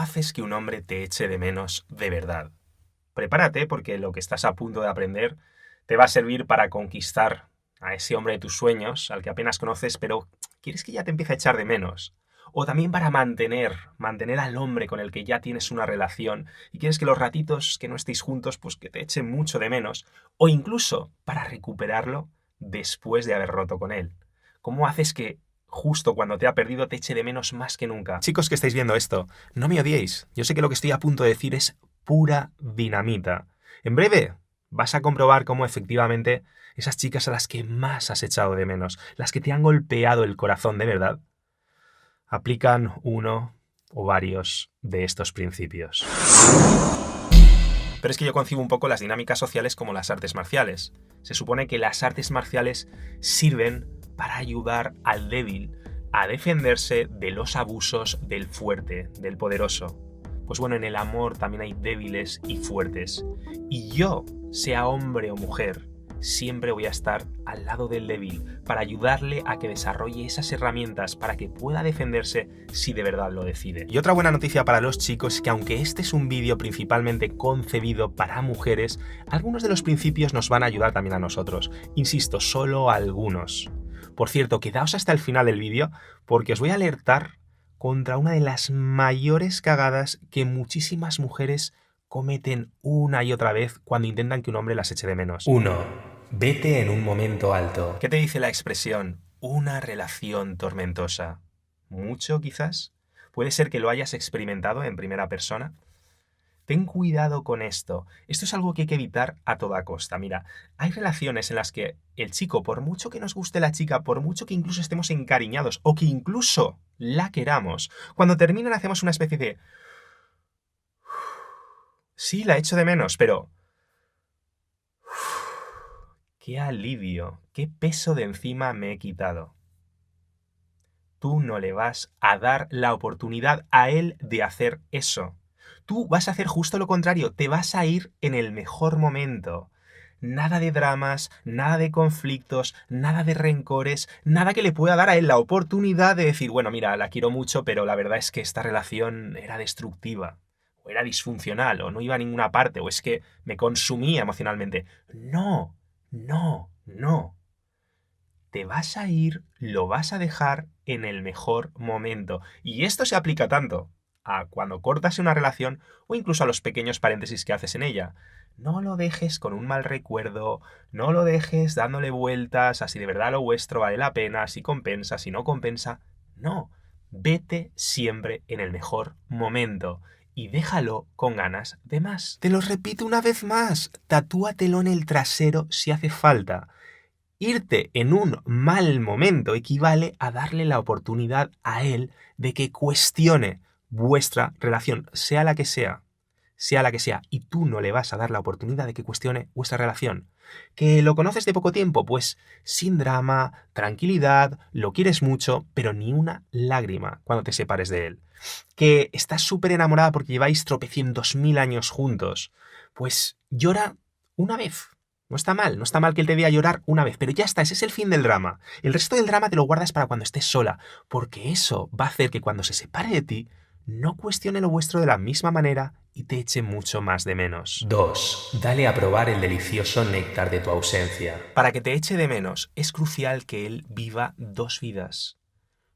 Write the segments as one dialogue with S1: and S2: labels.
S1: ¿Cómo haces que un hombre te eche de menos de verdad? Prepárate porque lo que estás a punto de aprender te va a servir para conquistar a ese hombre de tus sueños, al que apenas conoces, pero quieres que ya te empiece a echar de menos. O también para mantener, mantener al hombre con el que ya tienes una relación y quieres que los ratitos que no estéis juntos, pues que te echen mucho de menos. O incluso para recuperarlo después de haber roto con él. ¿Cómo haces que justo cuando te ha perdido te eche de menos más que nunca? Chicos que estáis viendo esto, no me odiéis. Yo sé que lo que estoy a punto de decir es pura dinamita. En breve vas a comprobar cómo efectivamente esas chicas a las que más has echado de menos, las que te han golpeado el corazón de verdad, aplican uno o varios de estos principios. Pero es que yo concibo un poco las dinámicas sociales como las artes marciales. Se supone que las artes marciales sirven para ayudar al débil a defenderse de los abusos del fuerte, del poderoso. Pues bueno, en el amor también hay débiles y fuertes. Y yo, sea hombre o mujer, siempre voy a estar al lado del débil para ayudarle a que desarrolle esas herramientas para que pueda defenderse si de verdad lo decide. Y otra buena noticia para los chicos es que aunque este es un vídeo principalmente concebido para mujeres, algunos de los principios nos van a ayudar también a nosotros. Insisto, solo algunos. Por cierto, quedaos hasta el final del vídeo porque os voy a alertar contra una de las mayores cagadas que muchísimas mujeres cometen una y otra vez cuando intentan que un hombre las eche de menos. 1. Vete en un momento alto. ¿Qué te dice la expresión una relación tormentosa? ¿Mucho quizás? ¿Puede ser que lo hayas experimentado en primera persona? Ten cuidado con esto. Esto es algo que hay que evitar a toda costa. Mira, hay relaciones en las que el chico, por mucho que nos guste la chica, por mucho que incluso estemos encariñados o que incluso la queramos, cuando terminan hacemos una especie de... Sí, la echo de menos, pero qué alivio, qué peso de encima me he quitado. Tú no le vas a dar la oportunidad a él de hacer eso. Tú vas a hacer justo lo contrario, te vas a ir en el mejor momento. Nada de dramas, nada de conflictos, nada de rencores, nada que le pueda dar a él la oportunidad de decir, bueno, mira, la quiero mucho, pero la verdad es que esta relación era destructiva, o era disfuncional, o no iba a ninguna parte, o es que me consumía emocionalmente. No, no, no. Te vas a ir, lo vas a dejar en el mejor momento. Y esto se aplica tanto a cuando cortas una relación o incluso a los pequeños paréntesis que haces en ella. No lo dejes con un mal recuerdo, no lo dejes dándole vueltas a si de verdad lo vuestro vale la pena, si compensa, si no compensa. No, vete siempre en el mejor momento y déjalo con ganas de más. Te lo repito una vez más, tatúatelo en el trasero si hace falta. Irte en un mal momento equivale a darle la oportunidad a él de que cuestione vuestra relación, sea la que sea, sea la que sea, y tú no le vas a dar la oportunidad de que cuestione vuestra relación. ¿Que lo conoces de poco tiempo? Pues sin drama, tranquilidad, lo quieres mucho, pero ni una lágrima cuando te separes de él. ¿Que estás súper enamorada porque lleváis tropecientos mil años juntos? Pues llora una vez. No está mal, no está mal que él te vea llorar una vez, pero ya está, ese es el fin del drama. El resto del drama te lo guardas para cuando estés sola, porque eso va a hacer que cuando se separe de ti, no cuestione lo vuestro de la misma manera y te eche mucho más de menos. 2. Dale a probar el delicioso néctar de tu ausencia. Para que te eche de menos, es crucial que él viva dos vidas.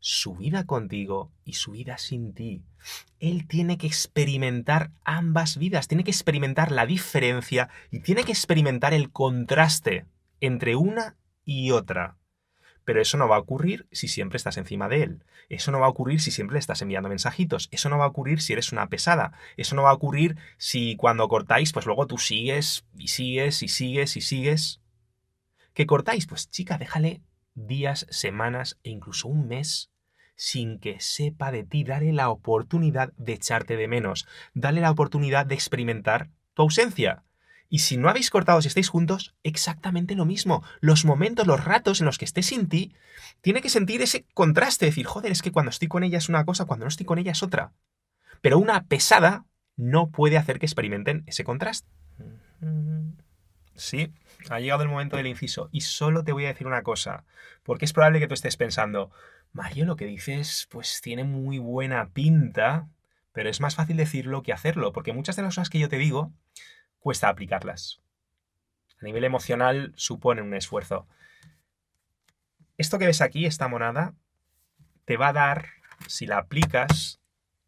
S1: Su vida contigo y su vida sin ti. Él tiene que experimentar ambas vidas, tiene que experimentar la diferencia y tiene que experimentar el contraste entre una y otra. Pero eso no va a ocurrir si siempre estás encima de él. Eso no va a ocurrir si siempre le estás enviando mensajitos. Eso no va a ocurrir si eres una pesada. Eso no va a ocurrir si cuando cortáis, pues luego tú sigues y sigues y sigues y sigues. ¿Qué cortáis? Pues chica, déjale días, semanas e incluso un mes sin que sepa de ti. Dale la oportunidad de echarte de menos. Dale la oportunidad de experimentar tu ausencia. Y si no habéis cortado, si estáis juntos, exactamente lo mismo. Los momentos, los ratos en los que estés sin ti, tiene que sentir ese contraste, decir, joder, es que cuando estoy con ella es una cosa, cuando no estoy con ella es otra. Pero una pesada no puede hacer que experimenten ese contraste. Sí, ha llegado el momento del inciso. Y solo te voy a decir una cosa, porque es probable que tú estés pensando, Mario, lo que dices, pues tiene muy buena pinta, pero es más fácil decirlo que hacerlo, porque muchas de las cosas que yo te digo cuesta aplicarlas. A nivel emocional supone un esfuerzo. Esto que ves aquí, esta monada, te va a dar, si la aplicas,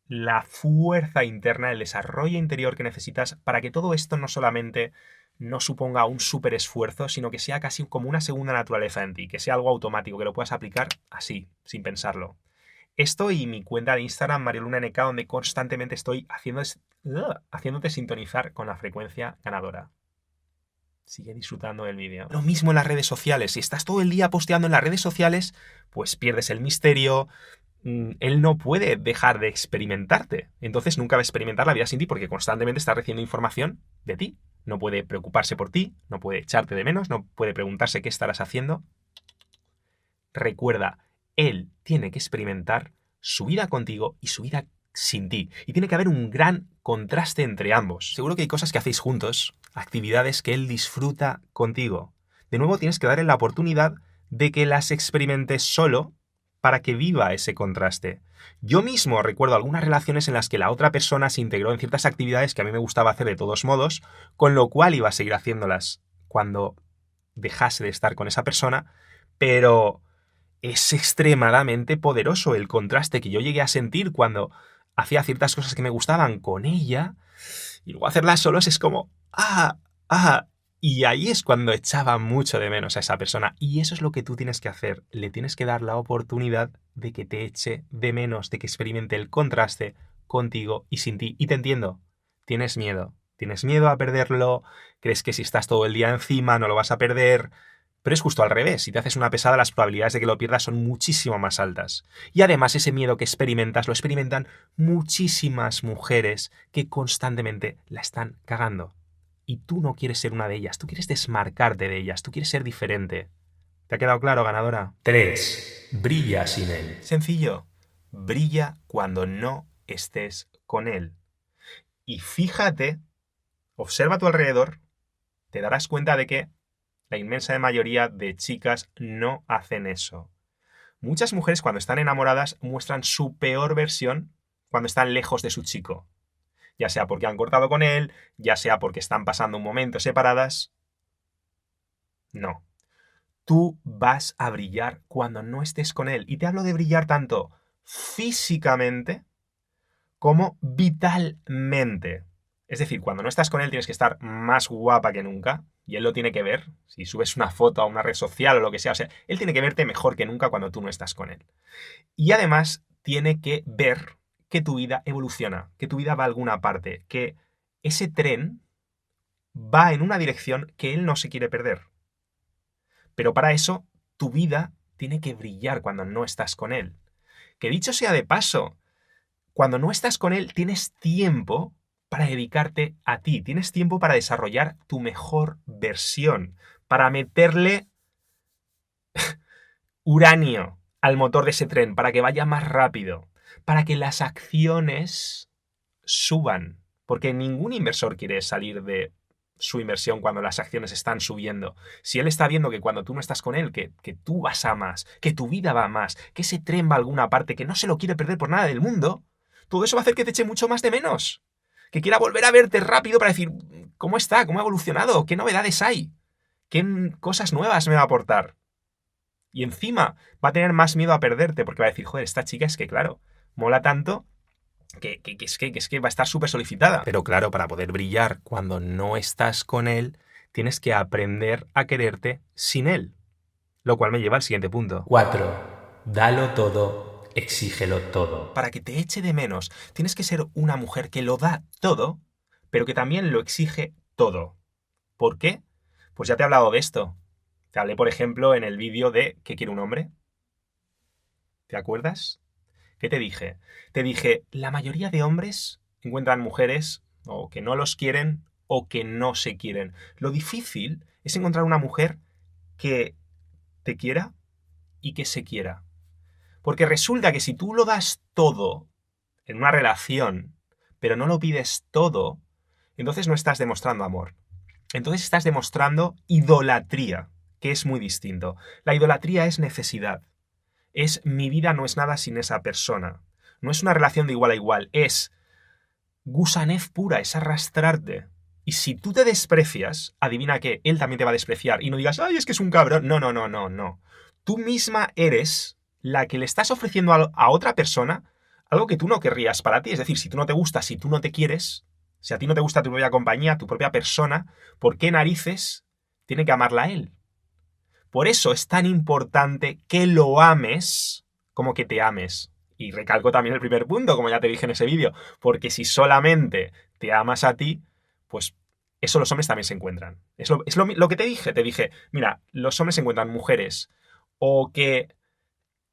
S1: la fuerza interna, el desarrollo interior que necesitas para que todo esto no solamente no suponga un súper esfuerzo, sino que sea casi como una segunda naturaleza en ti, que sea algo automático, que lo puedas aplicar así, sin pensarlo. Esto y mi cuenta de Instagram, Marioluna NK, donde constantemente estoy haciendo, haciéndote sintonizar con la frecuencia ganadora. Sigue disfrutando del vídeo. Lo mismo en las redes sociales. Si estás todo el día posteando en las redes sociales, pues pierdes el misterio, Mm, él no puede dejar de experimentarte. Entonces nunca va a experimentar la vida sin ti porque constantemente está recibiendo información de ti. No puede preocuparse por ti, no puede echarte de menos, no puede preguntarse qué estarás haciendo. Recuerda, él tiene que experimentar su vida contigo y su vida sin ti. Y tiene que haber un gran contraste entre ambos. Seguro que hay cosas que hacéis juntos, actividades que él disfruta contigo. De nuevo tienes que darle la oportunidad de que las experimentes solo para que viva ese contraste. Yo mismo recuerdo algunas relaciones en las que la otra persona se integró en ciertas actividades que a mí me gustaba hacer de todos modos, con lo cual iba a seguir haciéndolas cuando dejase de estar con esa persona, pero es extremadamente poderoso el contraste que yo llegué a sentir cuando hacía ciertas cosas que me gustaban con ella y luego hacerlas solos es como, ah, ah, y ahí es cuando echaba mucho de menos a esa persona. Y eso es lo que tú tienes que hacer. Le tienes que dar la oportunidad de que te eche de menos, de que experimente el contraste contigo y sin ti. Y te entiendo. Tienes miedo. Tienes miedo a perderlo. Crees que si estás todo el día encima no lo vas a perder. Pero es justo al revés. Si te haces una pesada, las probabilidades de que lo pierdas son muchísimo más altas. Y además ese miedo que experimentas lo experimentan muchísimas mujeres que constantemente la están cagando y tú no quieres ser una de ellas, tú quieres desmarcarte de ellas, tú quieres ser diferente. ¿Te ha quedado claro, ganadora? 3. Brilla sin él. Sencillo. Brilla cuando no estés con él. Y fíjate, observa a tu alrededor, te darás cuenta de que la inmensa mayoría de chicas no hacen eso. Muchas mujeres cuando están enamoradas muestran su peor versión cuando están lejos de su chico ya sea porque han cortado con él, ya sea porque están pasando un momento separadas. No. Tú vas a brillar cuando no estés con él. Y te hablo de brillar tanto físicamente como vitalmente. Es decir, cuando no estás con él tienes que estar más guapa que nunca. Y él lo tiene que ver. Si subes una foto a una red social o lo que sea. O sea, él tiene que verte mejor que nunca cuando tú no estás con él. Y además tiene que ver que tu vida evoluciona, que tu vida va a alguna parte, que ese tren va en una dirección que él no se quiere perder. Pero para eso, tu vida tiene que brillar cuando no estás con él. Que dicho sea de paso, cuando no estás con él tienes tiempo para dedicarte a ti, tienes tiempo para desarrollar tu mejor versión, para meterle uranio al motor de ese tren, para que vaya más rápido, para que las acciones suban. Porque ningún inversor quiere salir de su inversión cuando las acciones están subiendo. Si él está viendo que cuando tú no estás con él, que, que, tú vas a más, que tu vida va a más, que ese tren va a alguna parte, que no se lo quiere perder por nada del mundo, todo eso va a hacer que te eche mucho más de menos. Que quiera volver a verte rápido para decir, ¿cómo está? ¿Cómo ha evolucionado? ¿Qué novedades hay? ¿Qué cosas nuevas me va a aportar? Y encima va a tener más miedo a perderte porque va a decir, joder, esta chica es que, claro, mola tanto que, es, que, es que va a estar súper solicitada. Pero claro, para poder brillar cuando no estás con él, tienes que aprender a quererte sin él. Lo cual me lleva al siguiente punto. 4. Dalo todo, exígelo todo. Para que te eche de menos, tienes que ser una mujer que lo da todo, pero que también lo exige todo. ¿Por qué? Pues ya te he hablado de esto. Te hablé, por ejemplo, en el vídeo de ¿Qué quiere un hombre? ¿Te acuerdas? ¿Qué te dije? Te dije, la mayoría de hombres encuentran mujeres o que no los quieren o que no se quieren. Lo difícil es encontrar una mujer que te quiera y que se quiera. Porque resulta que si tú lo das todo en una relación, pero no lo pides todo, entonces no estás demostrando amor. Entonces estás demostrando idolatría, que es muy distinto. La idolatría es necesidad es mi vida no es nada sin esa persona. No es una relación de igual a igual, es gusanez pura, es arrastrarte. Y si tú te desprecias, adivina que él también te va a despreciar. Y no digas, ay, es que es un cabrón. No, no, no, no, no. Tú misma eres la que le estás ofreciendo a, otra persona algo que tú no querrías para ti. Es decir, si tú no te gustas, si tú no te quieres, si a ti no te gusta tu propia compañía, tu propia persona, ¿por qué narices tiene que amarla a él? Por eso es tan importante que lo ames como que te ames. Y recalco también el primer punto, como ya te dije en ese vídeo, porque si solamente te amas a ti, pues eso los hombres también se encuentran. Es, lo, es lo, que te dije, te dije, mira, los hombres se encuentran mujeres o que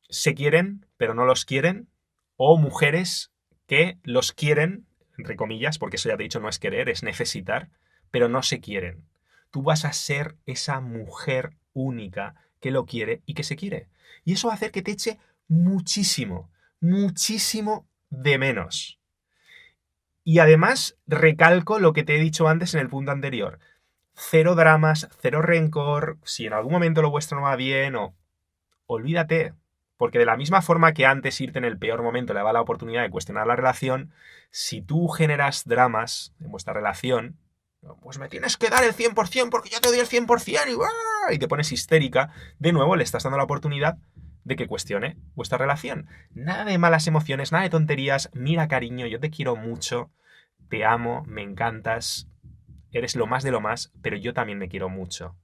S1: se quieren pero no los quieren, o mujeres que los quieren, entre comillas, porque eso ya te he dicho, no es querer, es necesitar, pero no se quieren. Tú vas a ser esa mujer única que lo quiere y que se quiere. Y eso va a hacer que te eche muchísimo, muchísimo de menos. Y además recalco lo que te he dicho antes en el punto anterior. Cero dramas, cero rencor, si en algún momento lo vuestro no va bien o... Olvídate, porque de la misma forma que antes irte en el peor momento le daba la oportunidad de cuestionar la relación, si tú generas dramas en vuestra relación, pues me tienes que dar el 100% porque yo te doy el 100% y, y te pones histérica, de nuevo le estás dando la oportunidad de que cuestione vuestra relación. Nada de malas emociones, nada de tonterías. Mira, cariño, yo te quiero mucho, te amo, me encantas, eres lo más de lo más, pero yo también me quiero mucho.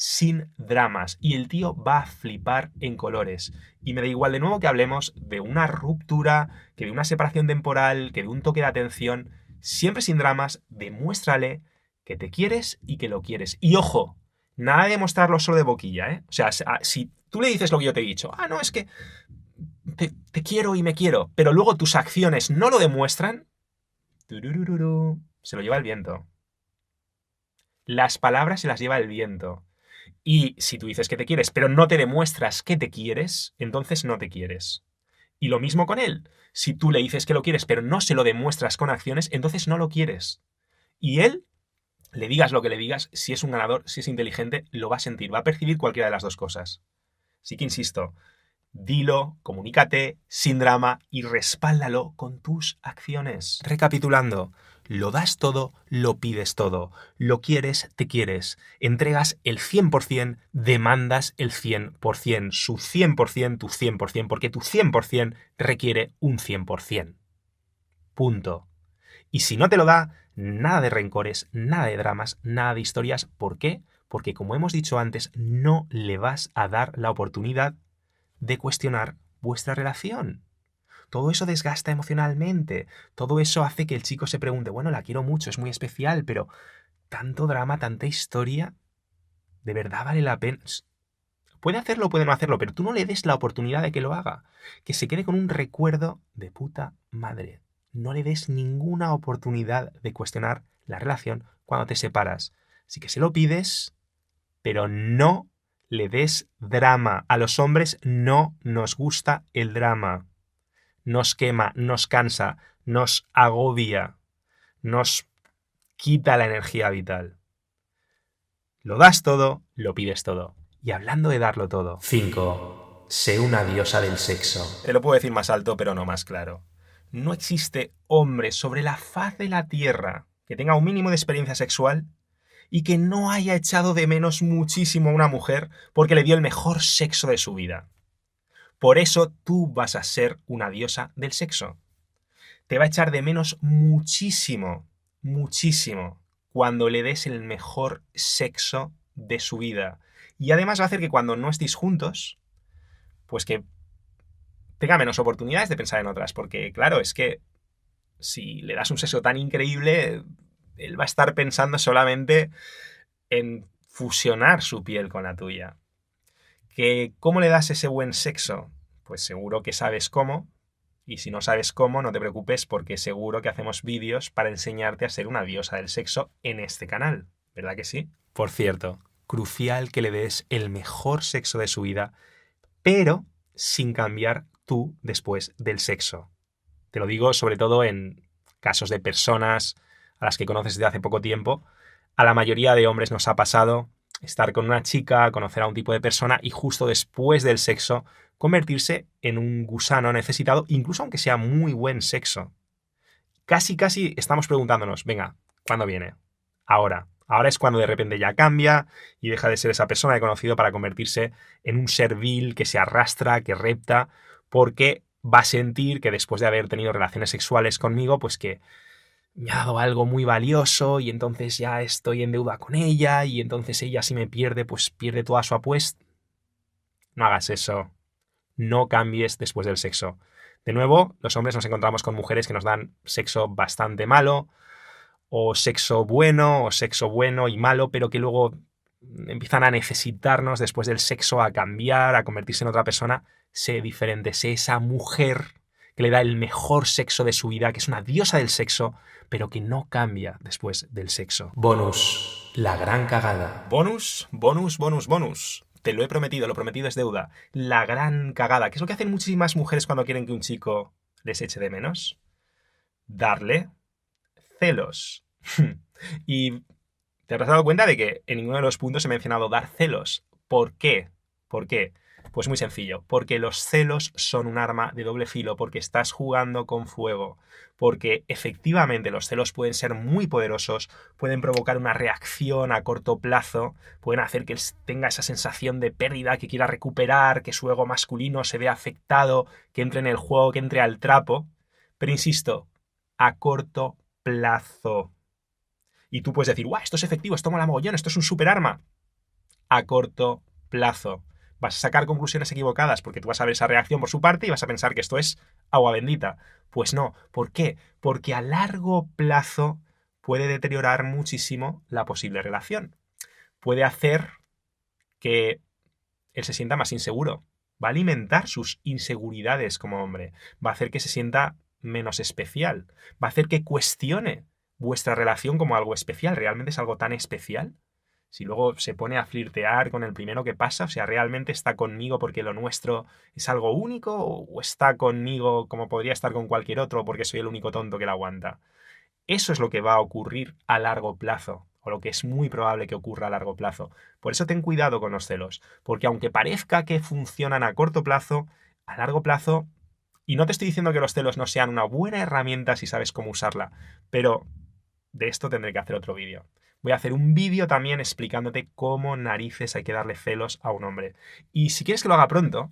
S1: Sin dramas. Y el tío va a flipar en colores. Y me da igual de nuevo que hablemos de una ruptura, que de una separación temporal, que de un toque de atención. Siempre sin dramas, demuéstrale que te quieres y que lo quieres. Y ojo, nada de mostrarlo solo de boquilla, ¿eh? O sea, si tú le dices lo que yo te he dicho, ah, no, es que te, quiero y me quiero, pero luego tus acciones no lo demuestran, se lo lleva el viento. Las palabras se las lleva el viento. Y si tú dices que te quieres, pero no te demuestras que te quieres, entonces no te quieres. Y lo mismo con él. Si tú le dices que lo quieres, pero no se lo demuestras con acciones, entonces no lo quieres. Y él, le digas lo que le digas, si es un ganador, si es inteligente, lo va a sentir, va a percibir cualquiera de las dos cosas. Así que insisto, dilo, comunícate sin drama y respáldalo con tus acciones. Recapitulando, lo das todo, lo pides todo, lo quieres, te quieres, entregas el 100%, demandas el 100%, su 100%, tu 100%, porque tu 100% requiere un 100%. Punto. Y si no te lo da, nada de rencores, nada de dramas, nada de historias. ¿Por qué? porque como hemos dicho antes, no le vas a dar la oportunidad de cuestionar vuestra relación. Todo eso desgasta emocionalmente, todo eso hace que el chico se pregunte, bueno, la quiero mucho, es muy especial, pero tanto drama, tanta historia, ¿de verdad vale la pena? Puede hacerlo, puede no hacerlo, pero tú no le des la oportunidad de que lo haga, que se quede con un recuerdo de puta madre. No le des ninguna oportunidad de cuestionar la relación cuando te separas. Así que se lo pides, pero no le des drama. A los hombres no nos gusta el drama. Nos quema, nos cansa, nos agobia, nos quita la energía vital. Lo das todo, lo pides todo. Y hablando de darlo todo. 5. Sé una diosa del sexo. Te lo puedo decir más alto, pero no más claro. No existe hombre sobre la faz de la tierra que tenga un mínimo de experiencia sexual y que no haya echado de menos muchísimo a una mujer porque le dio el mejor sexo de su vida. Por eso tú vas a ser una diosa del sexo. Te va a echar de menos muchísimo, muchísimo, cuando le des el mejor sexo de su vida. Y además va a hacer que cuando no estéis juntos, pues que tenga menos oportunidades de pensar en otras. Porque claro, es que si le das un sexo tan increíble, él va a estar pensando solamente en fusionar su piel con la tuya. ¿Que ¿Cómo le das ese buen sexo? Pues seguro que sabes cómo. Y si no sabes cómo, no te preocupes porque seguro que hacemos vídeos para enseñarte a ser una diosa del sexo en este canal. ¿Verdad que sí? Por cierto, crucial que le des el mejor sexo de su vida, pero sin cambiar tú después del sexo. Te lo digo sobre todo en casos de personas a las que conoces desde hace poco tiempo, a la mayoría de hombres nos ha pasado estar con una chica, conocer a un tipo de persona y justo después del sexo convertirse en un gusano necesitado, incluso aunque sea muy buen sexo. casi, casi estamos preguntándonos, venga, ¿cuándo viene? Ahora. Ahora es cuando de repente ya cambia y deja de ser esa persona que he conocido para convertirse en un ser vil que se arrastra, que repta, porque va a sentir que después de haber tenido relaciones sexuales conmigo, pues que me ha dado algo muy valioso y entonces ya estoy en deuda con ella y entonces ella si me pierde, pues pierde toda su apuesta. No hagas eso. No cambies después del sexo. De nuevo, los hombres nos encontramos con mujeres que nos dan sexo bastante malo, o sexo bueno, o sexo bueno y malo, pero que luego empiezan a necesitarnos después del sexo, a cambiar, a convertirse en otra persona. Sé diferente, sé esa mujer que le da el mejor sexo de su vida, que es una diosa del sexo, pero que no cambia después del sexo. Bonus. La gran cagada. Bonus, bonus, bonus, bonus. Te lo he prometido, lo prometido es deuda. La gran cagada. ¿Qué es lo que hacen muchísimas mujeres cuando quieren que un chico les eche de menos? Darle celos. y te habrás dado cuenta de que en ninguno de los puntos he mencionado dar celos. ¿Por qué? ¿Por qué? Pues muy sencillo, porque los celos son un arma de doble filo, porque estás jugando con fuego, porque efectivamente los celos pueden ser muy poderosos, pueden provocar una reacción a corto plazo, pueden hacer que él tenga esa sensación de pérdida, que quiera recuperar, que su ego masculino se vea afectado, que entre en el juego, que entre al trapo, pero insisto, a corto plazo. Y tú puedes decir, guau, esto es efectivo, esto mola mogollón, esto es un super arma. A corto plazo vas a sacar conclusiones equivocadas porque tú vas a ver esa reacción por su parte y vas a pensar que esto es agua bendita. Pues no. ¿Por qué? Porque a largo plazo puede deteriorar muchísimo la posible relación. Puede hacer que él se sienta más inseguro. Va a alimentar sus inseguridades como hombre. Va a hacer que se sienta menos especial. Va a hacer que cuestione vuestra relación como algo especial. ¿Realmente es algo tan especial? Si luego se pone a flirtear con el primero que pasa, o sea, realmente está conmigo porque lo nuestro es algo único o está conmigo como podría estar con cualquier otro porque soy el único tonto que la aguanta. Eso es lo que va a ocurrir a largo plazo, o lo que es muy probable que ocurra a largo plazo. Por eso ten cuidado con los celos, porque aunque parezca que funcionan a corto plazo, a largo plazo, y no te estoy diciendo que los celos no sean una buena herramienta si sabes cómo usarla, pero de esto tendré que hacer otro vídeo voy a hacer un vídeo también explicándote cómo narices hay que darle celos a un hombre. Y si quieres que lo haga pronto,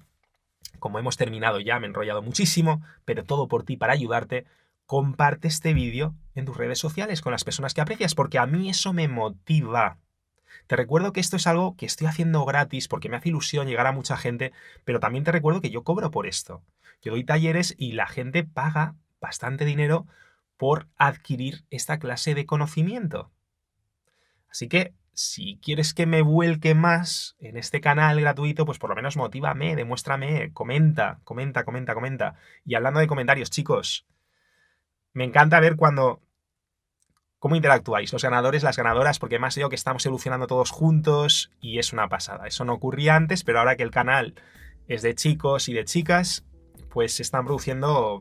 S1: como hemos terminado ya, me he enrollado muchísimo, pero todo por ti para ayudarte, comparte este vídeo en tus redes sociales con las personas que aprecias, porque a mí eso me motiva. Te recuerdo que esto es algo que estoy haciendo gratis porque me hace ilusión llegar a mucha gente, pero también te recuerdo que yo cobro por esto. Yo doy talleres y la gente paga bastante dinero por adquirir esta clase de conocimiento. Así que si quieres que me vuelque más en este canal gratuito, pues por lo menos motívame, demuéstrame, comenta, comenta, comenta, comenta. Y hablando de comentarios, chicos, me encanta ver cuando cómo interactuáis, los ganadores, las ganadoras, porque más veo que estamos evolucionando todos juntos y es una pasada. Eso no ocurría antes, pero ahora que el canal es de chicos y de chicas, pues se están produciendo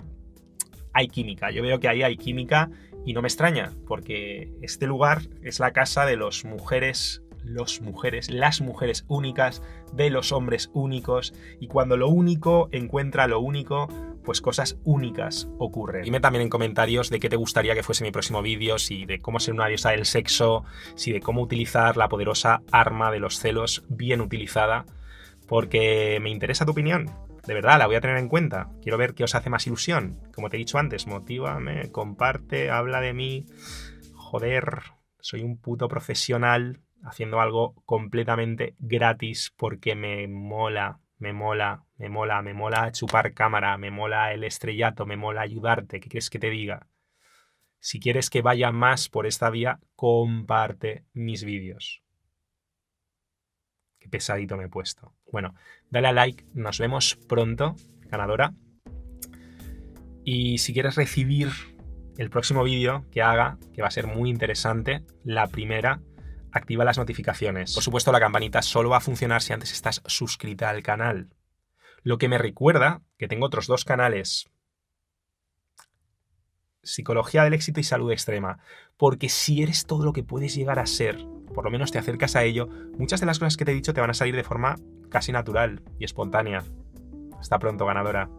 S1: hay química. Yo veo que ahí hay química y no me extraña, porque este lugar es la casa de los mujeres, los mujeres, las mujeres únicas, de los hombres únicos, y cuando lo único encuentra lo único, pues cosas únicas ocurren. Dime también en comentarios de qué te gustaría que fuese mi próximo vídeo, si de cómo ser una diosa del sexo, si de cómo utilizar la poderosa arma de los celos bien utilizada, porque me interesa tu opinión de verdad, la voy a tener en cuenta. Quiero ver qué os hace más ilusión. Como te he dicho antes, motívame, comparte, habla de mí. Joder, soy un puto profesional haciendo algo completamente gratis porque me mola, me mola, me mola, me mola chupar cámara, me mola el estrellato, me mola ayudarte. ¿Qué quieres que te diga? Si quieres que vaya más por esta vía, comparte mis vídeos pesadito me he puesto. Bueno, dale a like, nos vemos pronto, ganadora. Y si quieres recibir el próximo vídeo que haga, que va a ser muy interesante, la primera, activa las notificaciones. Por supuesto, la campanita solo va a funcionar si antes estás suscrita al canal. Lo que me recuerda que tengo otros dos canales. Psicología del éxito y salud extrema. Porque si eres todo lo que puedes llegar a ser, por lo menos te acercas a ello, muchas de las cosas que te he dicho te van a salir de forma casi natural y espontánea. Hasta pronto, ganadora.